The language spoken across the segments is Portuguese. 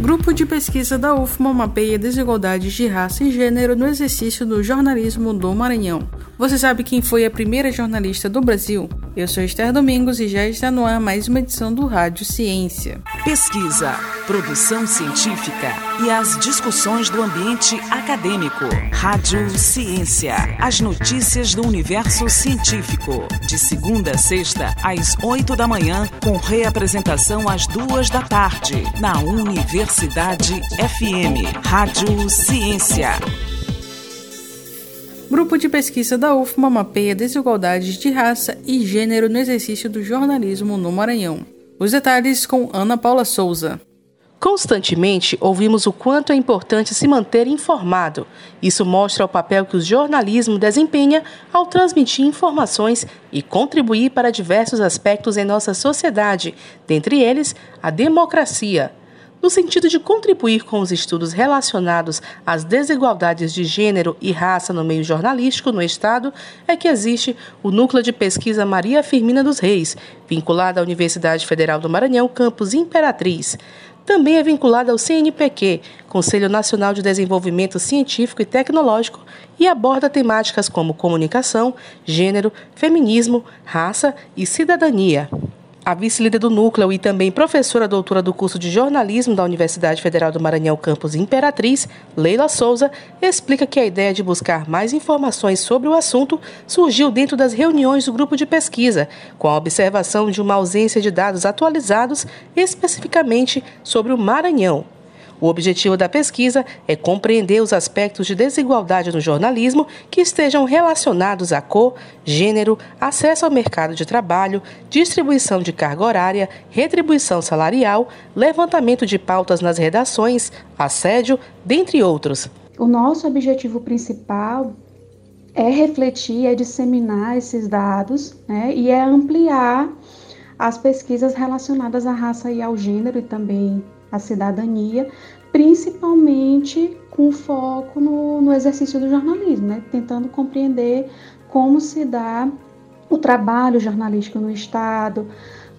Grupo de pesquisa da UFMA mapeia desigualdades de raça e gênero no exercício do jornalismo do Maranhão. Você sabe quem foi a primeira jornalista do Brasil? Eu sou Esther Domingos e já está no ar mais uma edição do Rádio Ciência. Pesquisa, produção científica e as discussões do ambiente acadêmico. Rádio Ciência, as notícias do universo científico. De segunda a sexta, às oito da manhã, com reapresentação às duas da tarde, na Universidade FM. Rádio Ciência. Grupo de pesquisa da UFMA mapeia desigualdades de raça e gênero no exercício do jornalismo no Maranhão. Os detalhes com Ana Paula Souza. Constantemente ouvimos o quanto é importante se manter informado. Isso mostra o papel que o jornalismo desempenha ao transmitir informações e contribuir para diversos aspectos em nossa sociedade, dentre eles a democracia no sentido de contribuir com os estudos relacionados às desigualdades de gênero e raça no meio jornalístico no Estado, é que existe o Núcleo de Pesquisa Maria Firmina dos Reis, vinculado à Universidade Federal do Maranhão, campus Imperatriz. Também é vinculado ao CNPq, Conselho Nacional de Desenvolvimento Científico e Tecnológico, e aborda temáticas como comunicação, gênero, feminismo, raça e cidadania. A vice-líder do núcleo e também professora doutora do curso de jornalismo da Universidade Federal do Maranhão, campus Imperatriz, Leila Souza, explica que a ideia de buscar mais informações sobre o assunto surgiu dentro das reuniões do grupo de pesquisa, com a observação de uma ausência de dados atualizados especificamente sobre o Maranhão. O objetivo da pesquisa é compreender os aspectos de desigualdade no jornalismo que estejam relacionados a cor, gênero, acesso ao mercado de trabalho, distribuição de carga horária, retribuição salarial, levantamento de pautas nas redações, assédio, dentre outros. O nosso objetivo principal é refletir, é disseminar esses dados né, e é ampliar as pesquisas relacionadas à raça e ao gênero e também a cidadania, principalmente com foco no, no exercício do jornalismo, né? tentando compreender como se dá o trabalho jornalístico no Estado,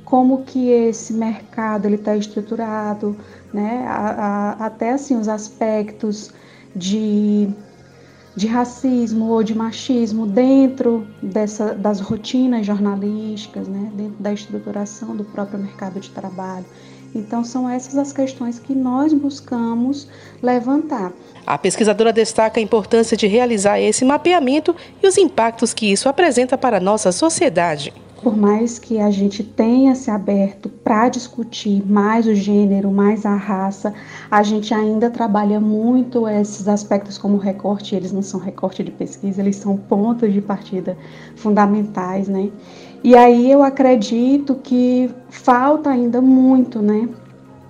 como que esse mercado está estruturado, né? A, a, até assim os aspectos de, de racismo ou de machismo dentro dessa, das rotinas jornalísticas, né? dentro da estruturação do próprio mercado de trabalho. Então, são essas as questões que nós buscamos levantar. A pesquisadora destaca a importância de realizar esse mapeamento e os impactos que isso apresenta para a nossa sociedade. Por mais que a gente tenha se aberto para discutir mais o gênero, mais a raça, a gente ainda trabalha muito esses aspectos como recorte, eles não são recorte de pesquisa, eles são pontos de partida fundamentais, né? E aí eu acredito que falta ainda muito, né?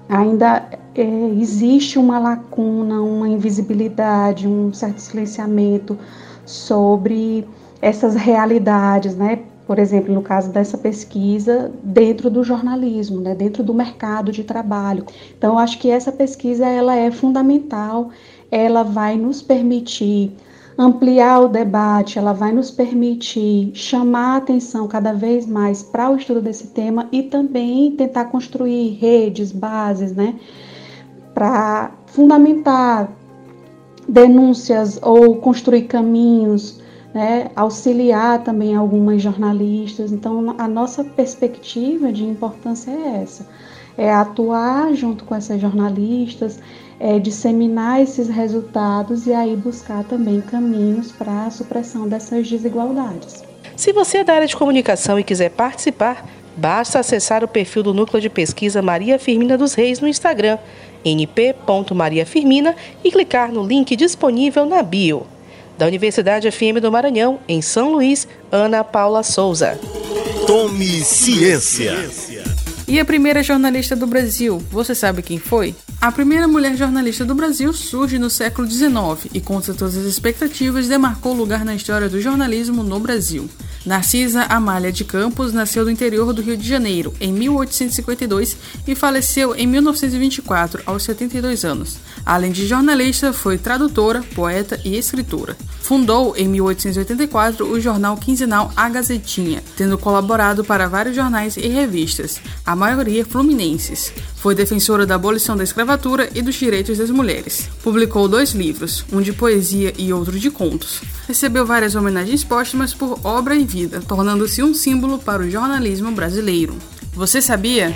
Ainda é, existe uma lacuna, uma invisibilidade, um certo silenciamento sobre essas realidades, né? Por exemplo, no caso dessa pesquisa, dentro do jornalismo, né? dentro do mercado de trabalho. Então, acho que essa pesquisa ela é fundamental, ela vai nos permitir ampliar o debate, ela vai nos permitir chamar a atenção cada vez mais para o estudo desse tema e também tentar construir redes, bases, né, para fundamentar denúncias ou construir caminhos, né, auxiliar também algumas jornalistas. Então, a nossa perspectiva de importância é essa, é atuar junto com essas jornalistas, é, disseminar esses resultados e aí buscar também caminhos para a supressão dessas desigualdades. Se você é da área de comunicação e quiser participar, basta acessar o perfil do Núcleo de Pesquisa Maria Firmina dos Reis no Instagram, np.mariafirmina, e clicar no link disponível na bio. Da Universidade FM do Maranhão, em São Luís, Ana Paula Souza. Tome ciência. E a primeira jornalista do Brasil, você sabe quem foi? A primeira mulher jornalista do Brasil surge no século XIX e, contra todas as expectativas, demarcou lugar na história do jornalismo no Brasil. Narcisa Amália de Campos nasceu no interior do Rio de Janeiro em 1852 e faleceu em 1924, aos 72 anos. Além de jornalista, foi tradutora, poeta e escritora. Fundou, em 1884, o jornal quinzenal A Gazetinha, tendo colaborado para vários jornais e revistas, a maioria fluminenses. Foi defensora da abolição da escravatura e dos direitos das mulheres. Publicou dois livros, um de poesia e outro de contos. Recebeu várias homenagens póstumas por obra e vida, tornando-se um símbolo para o jornalismo brasileiro. Você sabia?